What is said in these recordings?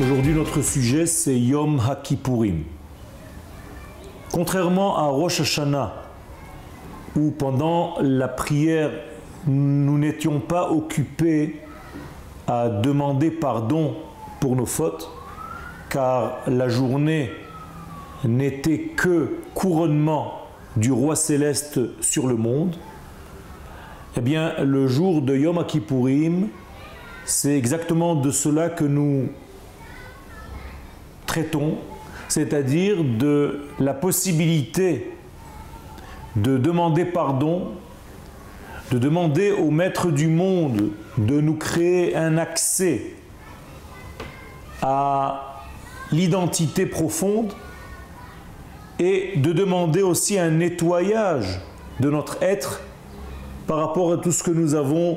Aujourd'hui, notre sujet, c'est Yom HaKippurim. Contrairement à Rosh Hashanah, où pendant la prière, nous n'étions pas occupés à demander pardon pour nos fautes, car la journée n'était que couronnement du roi céleste sur le monde, eh bien, le jour de Yom Kippourim, c'est exactement de cela que nous traitons, c'est-à-dire de la possibilité de demander pardon, de demander au Maître du monde de nous créer un accès à l'identité profonde et de demander aussi un nettoyage de notre être par rapport à tout ce que nous avons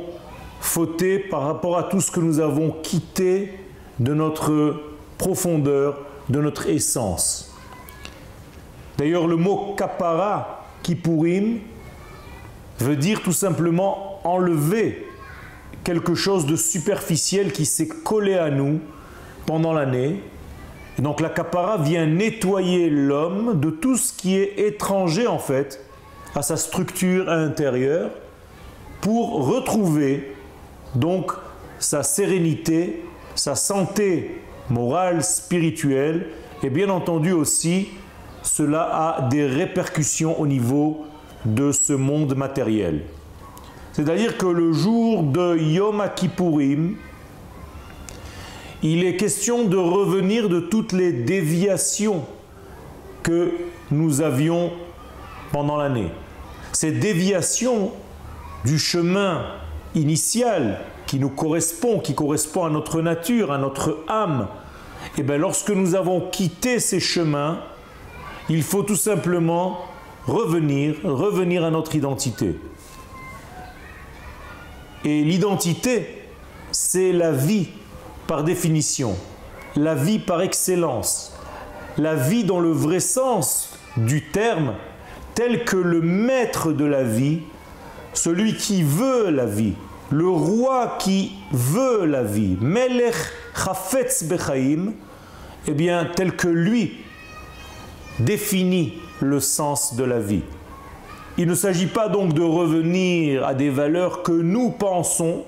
fauté, par rapport à tout ce que nous avons quitté de notre profondeur, de notre essence. D'ailleurs, le mot kapara, kipurim, veut dire tout simplement enlever quelque chose de superficiel qui s'est collé à nous pendant l'année. Donc la kapara vient nettoyer l'homme de tout ce qui est étranger en fait à sa structure intérieure pour retrouver donc sa sérénité, sa santé morale, spirituelle, et bien entendu aussi, cela a des répercussions au niveau de ce monde matériel. C'est-à-dire que le jour de Yom Kippourim, il est question de revenir de toutes les déviations que nous avions pendant l'année. Ces déviations du chemin initial qui nous correspond, qui correspond à notre nature, à notre âme, et eh bien lorsque nous avons quitté ces chemins, il faut tout simplement revenir, revenir à notre identité. Et l'identité, c'est la vie par définition, la vie par excellence, la vie dans le vrai sens du terme, tel que le maître de la vie, celui qui veut la vie, le roi qui veut la vie, Melech Chafetz Bechaim, eh bien, tel que lui définit le sens de la vie. Il ne s'agit pas donc de revenir à des valeurs que nous pensons,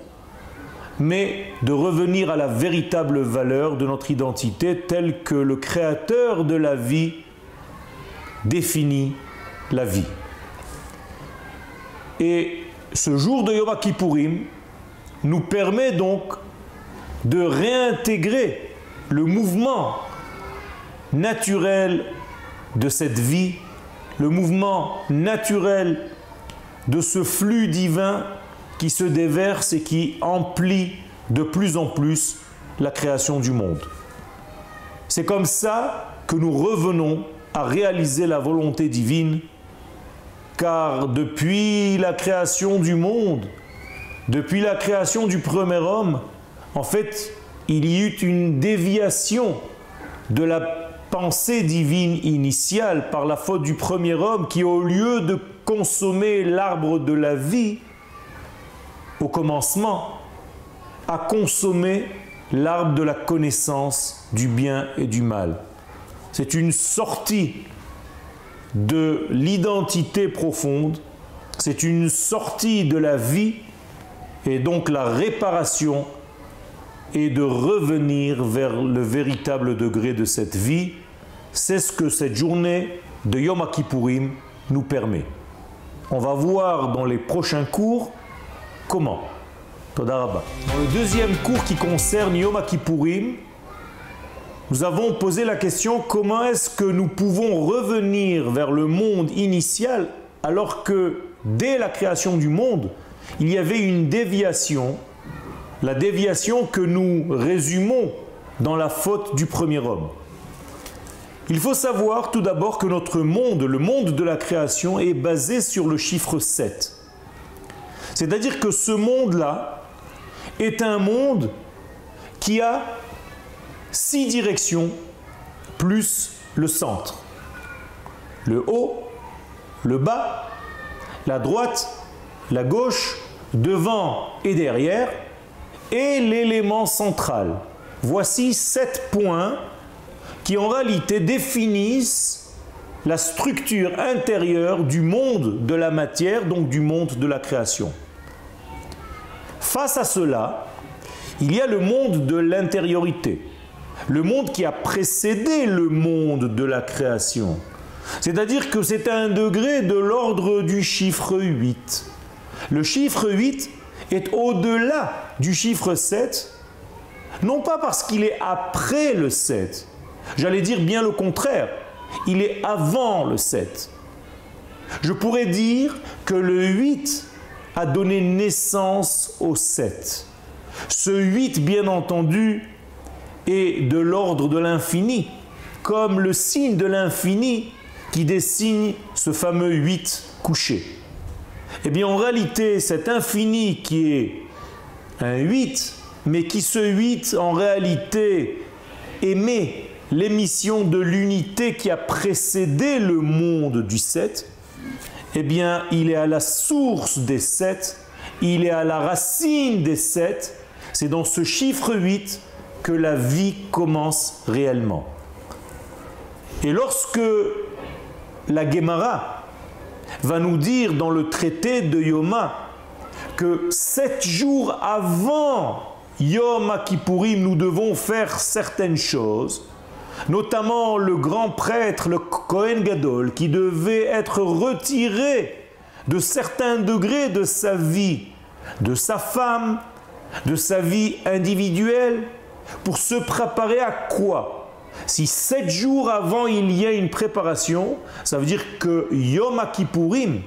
mais de revenir à la véritable valeur de notre identité telle que le créateur de la vie définit la vie. Et ce jour de Yom Kippourim nous permet donc de réintégrer le mouvement naturel de cette vie, le mouvement naturel de ce flux divin qui se déverse et qui emplit de plus en plus la création du monde. C'est comme ça que nous revenons à réaliser la volonté divine car depuis la création du monde, depuis la création du premier homme, en fait, il y eut une déviation de la pensée divine initiale par la faute du premier homme qui, au lieu de consommer l'arbre de la vie au commencement, a consommé l'arbre de la connaissance du bien et du mal. C'est une sortie de l'identité profonde, c'est une sortie de la vie et donc la réparation est de revenir vers le véritable degré de cette vie. C'est ce que cette journée de Yom Kippourim nous permet. On va voir dans les prochains cours comment. Dans le deuxième cours qui concerne Yom Kippourim, nous avons posé la question comment est-ce que nous pouvons revenir vers le monde initial alors que dès la création du monde, il y avait une déviation, la déviation que nous résumons dans la faute du premier homme. Il faut savoir tout d'abord que notre monde, le monde de la création, est basé sur le chiffre 7. C'est-à-dire que ce monde-là est un monde qui a six directions plus le centre. Le haut, le bas, la droite, la gauche, devant et derrière, et l'élément central. voici sept points qui en réalité définissent la structure intérieure du monde de la matière, donc du monde de la création. Face à cela, il y a le monde de l'intériorité, le monde qui a précédé le monde de la création. C'est-à-dire que c'est un degré de l'ordre du chiffre 8. Le chiffre 8 est au-delà du chiffre 7, non pas parce qu'il est après le 7, j'allais dire bien le contraire, il est avant le 7. Je pourrais dire que le 8 a donné naissance au 7. Ce 8, bien entendu, est de l'ordre de l'infini, comme le signe de l'infini qui dessine ce fameux 8 couché. Eh bien, en réalité, cet infini qui est un 8, mais qui ce 8, en réalité, émet l'émission de l'unité qui a précédé le monde du 7, eh bien, il est à la source des 7, il est à la racine des 7, c'est dans ce chiffre 8 que la vie commence réellement. Et lorsque la Gemara va nous dire dans le traité de Yoma que sept jours avant Yom Kippourim, nous devons faire certaines choses, notamment le grand prêtre, le Kohen Gadol, qui devait être retiré de certains degrés de sa vie, de sa femme, de sa vie individuelle, pour se préparer à quoi? Si sept jours avant il y a une préparation, ça veut dire que Yom Kippourim,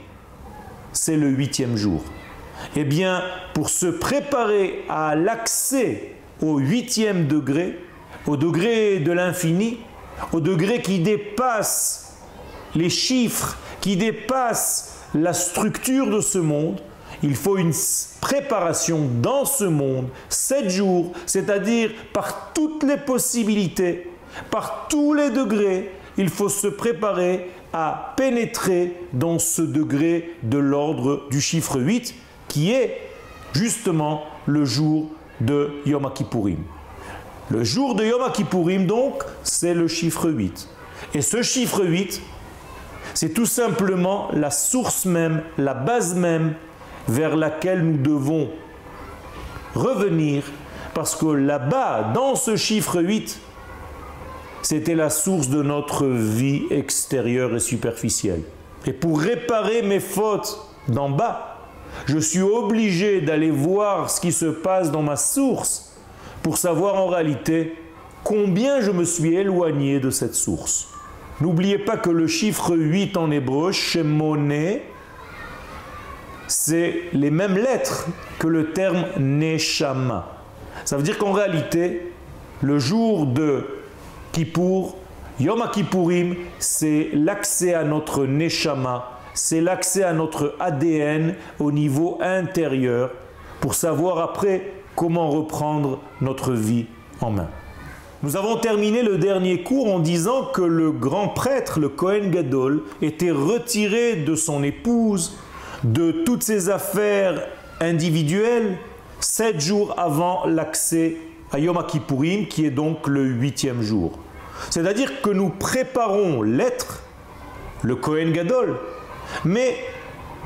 c'est le huitième jour. Eh bien, pour se préparer à l'accès au huitième degré, au degré de l'infini, au degré qui dépasse les chiffres, qui dépasse la structure de ce monde, il faut une préparation dans ce monde, sept jours, c'est-à-dire par toutes les possibilités, par tous les degrés, il faut se préparer à pénétrer dans ce degré de l'ordre du chiffre 8, qui est justement le jour de Yom Kippourim. Le jour de Yom Kippourim, donc, c'est le chiffre 8. Et ce chiffre 8, c'est tout simplement la source même, la base même vers laquelle nous devons revenir, parce que là-bas, dans ce chiffre 8, c'était la source de notre vie extérieure et superficielle. Et pour réparer mes fautes d'en bas, je suis obligé d'aller voir ce qui se passe dans ma source pour savoir en réalité combien je me suis éloigné de cette source. N'oubliez pas que le chiffre 8 en hébreu, Shemone, c'est les mêmes lettres que le terme Neshama. Ça veut dire qu'en réalité, le jour de Kippour, Yom Kippourim, c'est l'accès à notre Neshama, c'est l'accès à notre ADN au niveau intérieur pour savoir après comment reprendre notre vie en main. Nous avons terminé le dernier cours en disant que le grand prêtre, le Kohen Gadol, était retiré de son épouse, de toutes ses affaires individuelles, sept jours avant l'accès à Yom Kippourim, qui est donc le huitième jour. C'est-à-dire que nous préparons l'être, le Kohen Gadol, mais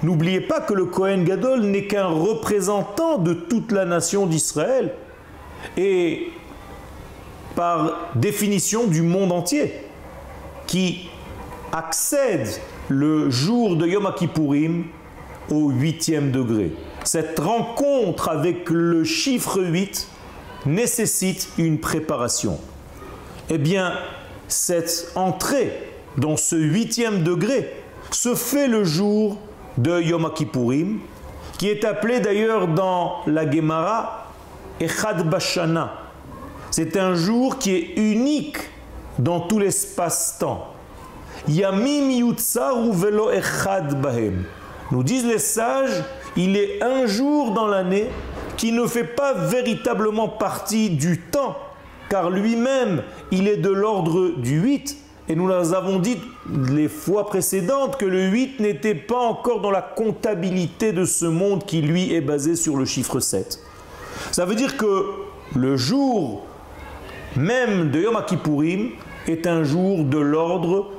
n'oubliez pas que le Kohen Gadol n'est qu'un représentant de toute la nation d'Israël et par définition du monde entier qui accède le jour de Yom Kippourim au huitième degré. Cette rencontre avec le chiffre 8 nécessite une préparation. Eh bien, cette entrée dans ce huitième degré se fait le jour de Yom Kippourim, qui est appelé d'ailleurs dans la Gemara Echad Bashana. C'est un jour qui est unique dans tout l'espace-temps. Yamim Yutsaru velo Echad Bahem. Nous disent les sages, il est un jour dans l'année qui ne fait pas véritablement partie du temps, car lui-même, il est de l'ordre du 8, et nous avons dit les fois précédentes que le 8 n'était pas encore dans la comptabilité de ce monde qui lui est basé sur le chiffre 7. Ça veut dire que le jour même de Yom Kippourim, est un jour de l'ordre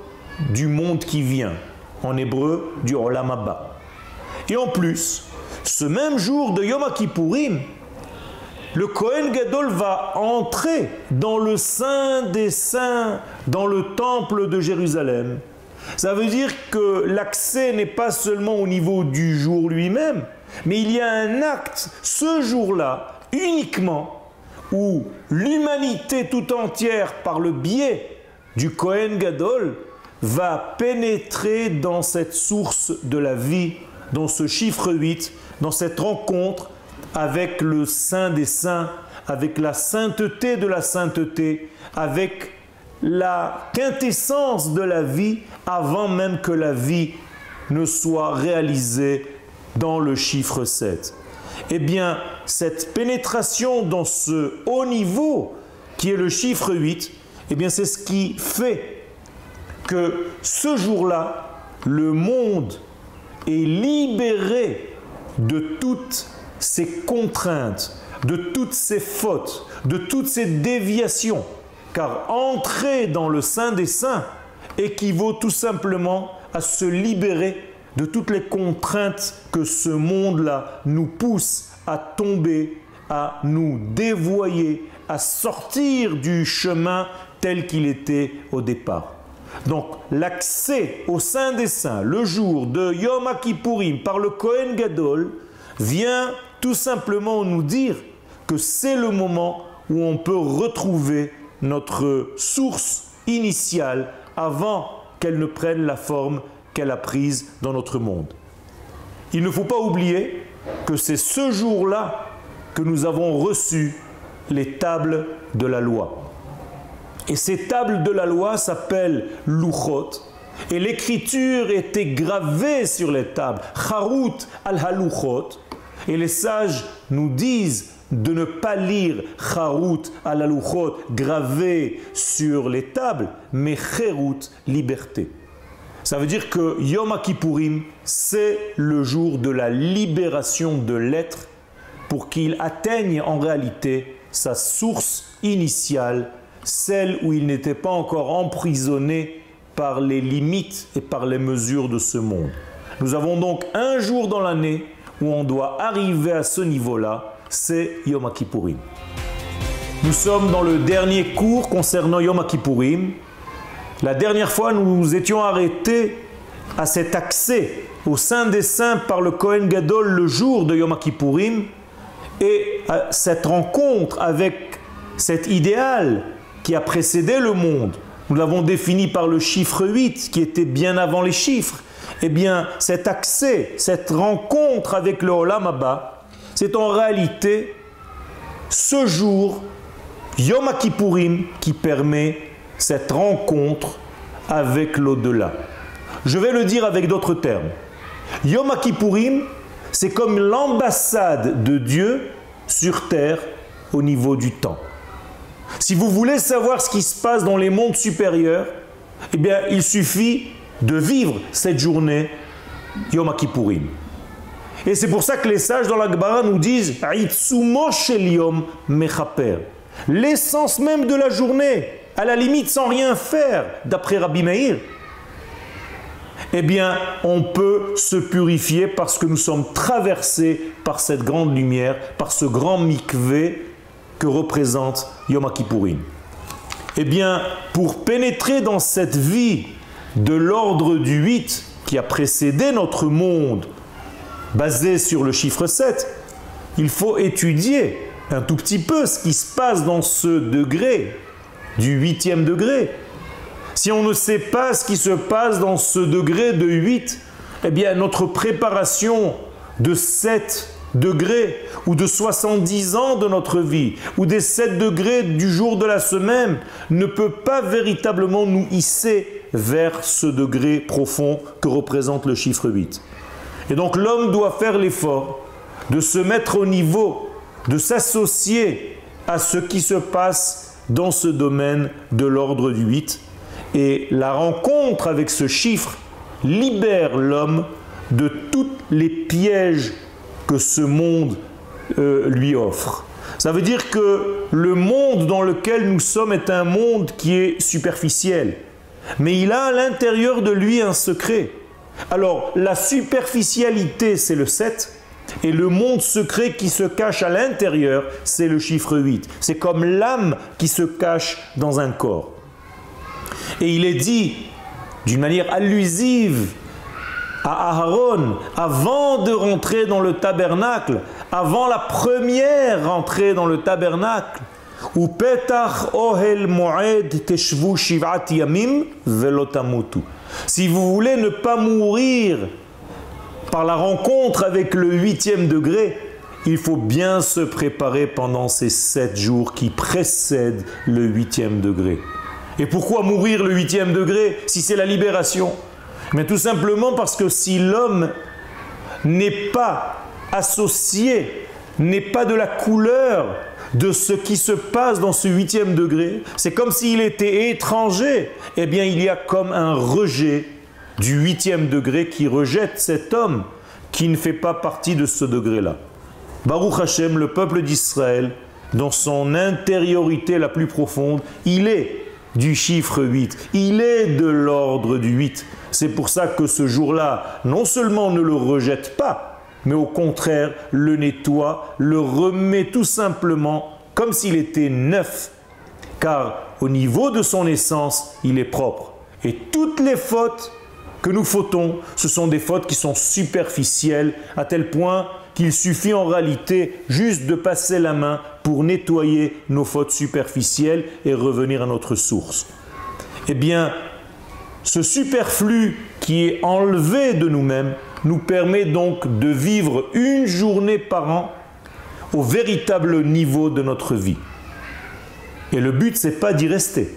du monde qui vient, en hébreu du Olam Abba. Et en plus, ce même jour de Yom Kippourim, le Kohen Gadol va entrer dans le Saint des Saints, dans le temple de Jérusalem. Ça veut dire que l'accès n'est pas seulement au niveau du jour lui-même, mais il y a un acte ce jour-là uniquement où l'humanité tout entière, par le biais du Kohen Gadol, va pénétrer dans cette source de la vie, dans ce chiffre 8, dans cette rencontre avec le Saint des Saints, avec la sainteté de la sainteté, avec la quintessence de la vie avant même que la vie ne soit réalisée dans le chiffre 7. Eh bien, cette pénétration dans ce haut niveau, qui est le chiffre 8, eh bien, c'est ce qui fait que ce jour-là, le monde est libéré de toutes ces contraintes, de toutes ces fautes, de toutes ces déviations. Car entrer dans le Saint des Saints équivaut tout simplement à se libérer de toutes les contraintes que ce monde-là nous pousse à tomber, à nous dévoyer, à sortir du chemin tel qu'il était au départ. Donc l'accès au Saint des Saints le jour de Yom Kippourim par le Kohen Gadol vient tout simplement nous dire que c'est le moment où on peut retrouver notre source initiale avant qu'elle ne prenne la forme qu'elle a prise dans notre monde. Il ne faut pas oublier que c'est ce jour-là que nous avons reçu les tables de la loi. Et ces tables de la loi s'appellent Luchot, et l'écriture était gravée sur les tables, Harut al-Haluchot, et les sages nous disent de ne pas lire Harut al-Haluchot gravé sur les tables, mais Cherut, liberté. Ça veut dire que Yom Kippourim, c'est le jour de la libération de l'être pour qu'il atteigne en réalité sa source initiale, celle où il n'était pas encore emprisonné par les limites et par les mesures de ce monde. Nous avons donc un jour dans l'année où on doit arriver à ce niveau-là, c'est Yom Kippourim. Nous sommes dans le dernier cours concernant Yom Kippourim la dernière fois, nous nous étions arrêtés à cet accès au sein des saints par le Kohen Gadol le jour de Yom Kippourim et à cette rencontre avec cet idéal qui a précédé le monde. Nous l'avons défini par le chiffre 8 qui était bien avant les chiffres. Eh bien, cet accès, cette rencontre avec le Olam Abba, c'est en réalité ce jour, Yom Kippourim, qui permet cette rencontre avec l'au-delà. Je vais le dire avec d'autres termes. Yom Kippourim, c'est comme l'ambassade de Dieu sur terre au niveau du temps. Si vous voulez savoir ce qui se passe dans les mondes supérieurs, eh bien, il suffit de vivre cette journée Yom Kippourim. Et c'est pour ça que les sages dans la Gemara nous disent Yom. L'essence même de la journée, à la limite sans rien faire, d'après Rabbi Meir, eh bien, on peut se purifier parce que nous sommes traversés par cette grande lumière, par ce grand mikvé représente Yom Kippourim. Eh bien, pour pénétrer dans cette vie de l'ordre du 8 qui a précédé notre monde, basé sur le chiffre 7, il faut étudier un tout petit peu ce qui se passe dans ce degré du huitième degré. Si on ne sait pas ce qui se passe dans ce degré de 8, eh bien notre préparation de 7 degrés ou de 70 ans de notre vie ou des 7 degrés du jour de la semaine ne peut pas véritablement nous hisser vers ce degré profond que représente le chiffre 8. Et donc l'homme doit faire l'effort de se mettre au niveau, de s'associer à ce qui se passe dans ce domaine de l'ordre du 8. Et la rencontre avec ce chiffre libère l'homme de tous les pièges que ce monde euh, lui offre. Ça veut dire que le monde dans lequel nous sommes est un monde qui est superficiel. Mais il a à l'intérieur de lui un secret. Alors, la superficialité, c'est le 7. Et le monde secret qui se cache à l'intérieur, c'est le chiffre 8. C'est comme l'âme qui se cache dans un corps. Et il est dit d'une manière allusive à Aharon, avant de rentrer dans le tabernacle, avant la première entrée dans le tabernacle. Si vous voulez ne pas mourir par la rencontre avec le huitième degré, il faut bien se préparer pendant ces sept jours qui précèdent le huitième degré. Et pourquoi mourir le huitième degré si c'est la libération? Mais tout simplement parce que si l'homme n'est pas associé, n'est pas de la couleur de ce qui se passe dans ce huitième degré, c'est comme s'il était étranger, eh bien il y a comme un rejet du huitième degré qui rejette cet homme qui ne fait pas partie de ce degré-là. Baruch Hashem, le peuple d'Israël, dans son intériorité la plus profonde, il est du chiffre 8. Il est de l'ordre du 8. C'est pour ça que ce jour-là, non seulement ne le rejette pas, mais au contraire le nettoie, le remet tout simplement comme s'il était neuf. Car au niveau de son essence, il est propre. Et toutes les fautes que nous fautons, ce sont des fautes qui sont superficielles, à tel point qu'il suffit en réalité juste de passer la main pour nettoyer nos fautes superficielles et revenir à notre source. Eh bien, ce superflu qui est enlevé de nous-mêmes nous permet donc de vivre une journée par an au véritable niveau de notre vie. Et le but, c'est pas d'y rester.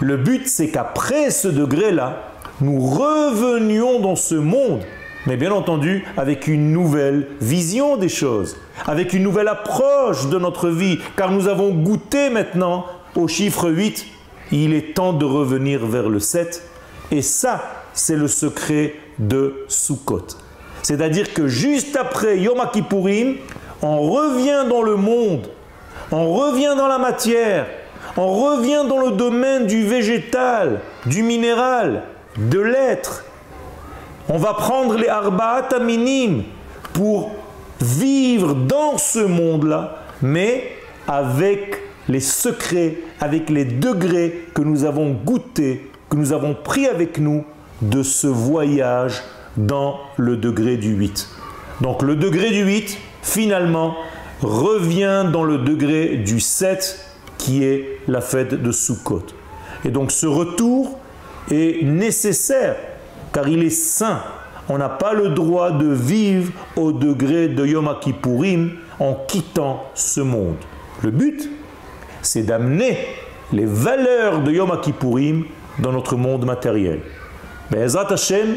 Le but, c'est qu'après ce degré-là, nous revenions dans ce monde mais bien entendu avec une nouvelle vision des choses, avec une nouvelle approche de notre vie, car nous avons goûté maintenant au chiffre 8, il est temps de revenir vers le 7, et ça, c'est le secret de Sukkot. C'est-à-dire que juste après Yom Kippourim, on revient dans le monde, on revient dans la matière, on revient dans le domaine du végétal, du minéral, de l'être, on va prendre les arba'at minimes pour vivre dans ce monde-là, mais avec les secrets, avec les degrés que nous avons goûtés, que nous avons pris avec nous de ce voyage dans le degré du 8. Donc le degré du 8, finalement, revient dans le degré du 7, qui est la fête de Sukkot. Et donc ce retour est nécessaire car il est saint. On n'a pas le droit de vivre au degré de Yom Kippourim en quittant ce monde. Le but, c'est d'amener les valeurs de Yom Kippourim dans notre monde matériel. Mais Hashem,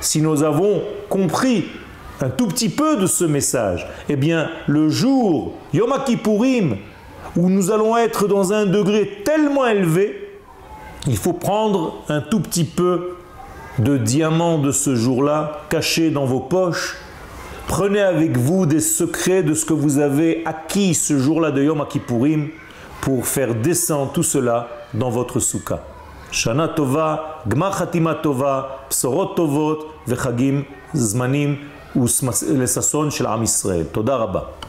si nous avons compris un tout petit peu de ce message, eh bien, le jour Yom Kippourim, où nous allons être dans un degré tellement élevé, il faut prendre un tout petit peu de diamants de ce jour-là cachés dans vos poches. Prenez avec vous des secrets de ce que vous avez acquis ce jour-là de Yom Kippourim pour faire descendre tout cela dans votre soukha. Shana Tova, Gmar Tova, Psorot Tovot, Vechagim Zmanim, Shel Am Toda Rabba.